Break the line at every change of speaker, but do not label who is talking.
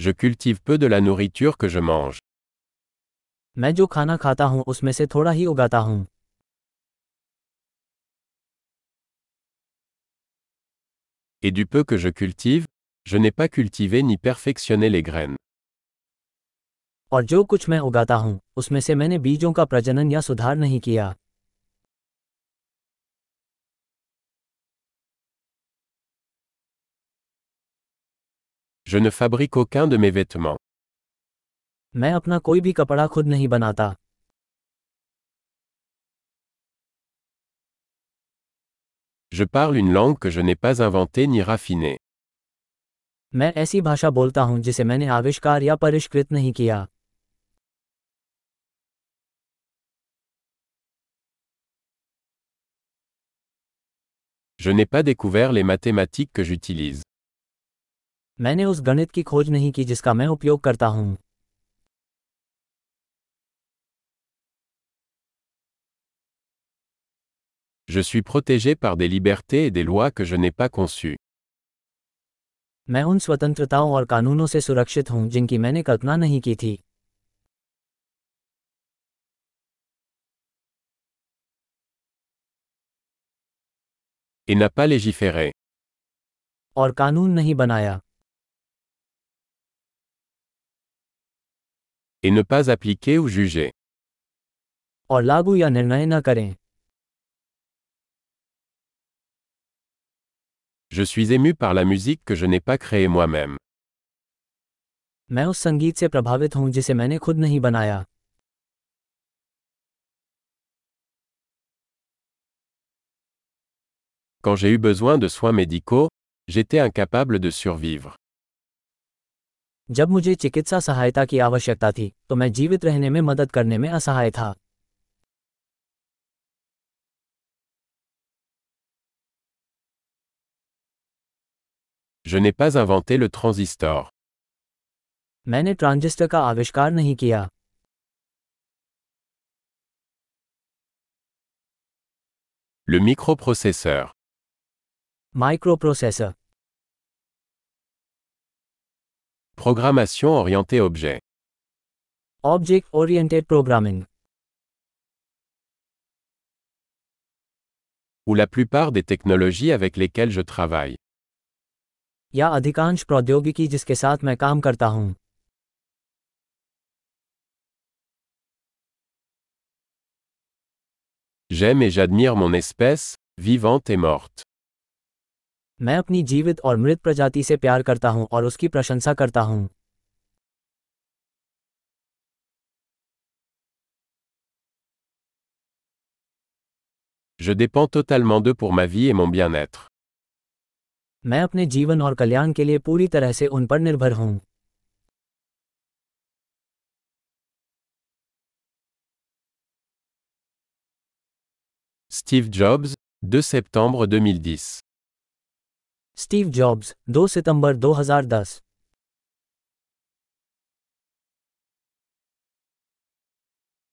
Je cultive peu de la nourriture que je mange.
मैं जो खाना खाता हूँ उसमें से थोड़ा ही उगाता हूँ
Et du peu que je cultive, je n'ai pas cultivé ni perfectionné les graines.
और जो कुछ मैं उगाता हूँ उसमें से मैंने बीजों का प्रजनन या सुधार नहीं किया
Je ne fabrique aucun de mes vêtements.
मैं अपना कोई भी कपड़ा खुद नहीं बनाता
Je parle une langue que je n'ai pas inventée ni raffinée.
मैं ऐसी भाषा बोलता हूँ जिसे मैंने आविष्कार या परिष्कृत नहीं किया
Je n'ai pas découvert les mathématiques que j'utilise.
मैंने उस गणित की खोज नहीं की जिसका मैं उपयोग करता हूँ
Je suis protégé par des libertés et des lois que je n'ai pas conçues.
मैं उन स्वतंत्रताओं और कानूनों से सुरक्षित हूँ जिनकी मैंने कल्पना नहीं की थी
Et n'a pas légiféré.
और कानून नहीं बनाया
Et ne pas appliquer ou juger.
और लागू या निर्णय न करें
Je suis ému par la musique que je n'ai pas créée moi-même.
मैं उस संगीत से प्रभावित हूँ जिसे मैंने खुद नहीं बनाया
Quand j'ai eu besoin de soins médicaux, j'étais incapable de survivre.
जब मुझे चिकित्सा सहायता की आवश्यकता थी तो मैं जीवित रहने में मदद करने में असहाय था
Je n'ai pas inventé le transistor.
मैंने ट्रांजिस्टर का आविष्कार नहीं किया
Le microprocesseur.
Microprocessor
Programmation orientée objet.
Object oriented programming
Ou la plupart des technologies avec lesquelles je travaille.
या अधिकांश प्रौद्योगिकी जिसके साथ मैं काम करता हूँ
J'aime et j'admire mon espèce, vivante et morte.
मैं अपनी जीवित और मृत प्रजाति से प्यार करता हूँ और उसकी प्रशंसा करता हूँ
Je dépends totalement d'eux pour ma vie et mon bien-être.
मैं अपने जीवन और कल्याण के लिए पूरी तरह से उन पर निर्भर हूँ
Steve Jobs, 2 septembre 2010.
Steve Jobs 2 सितंबर 2010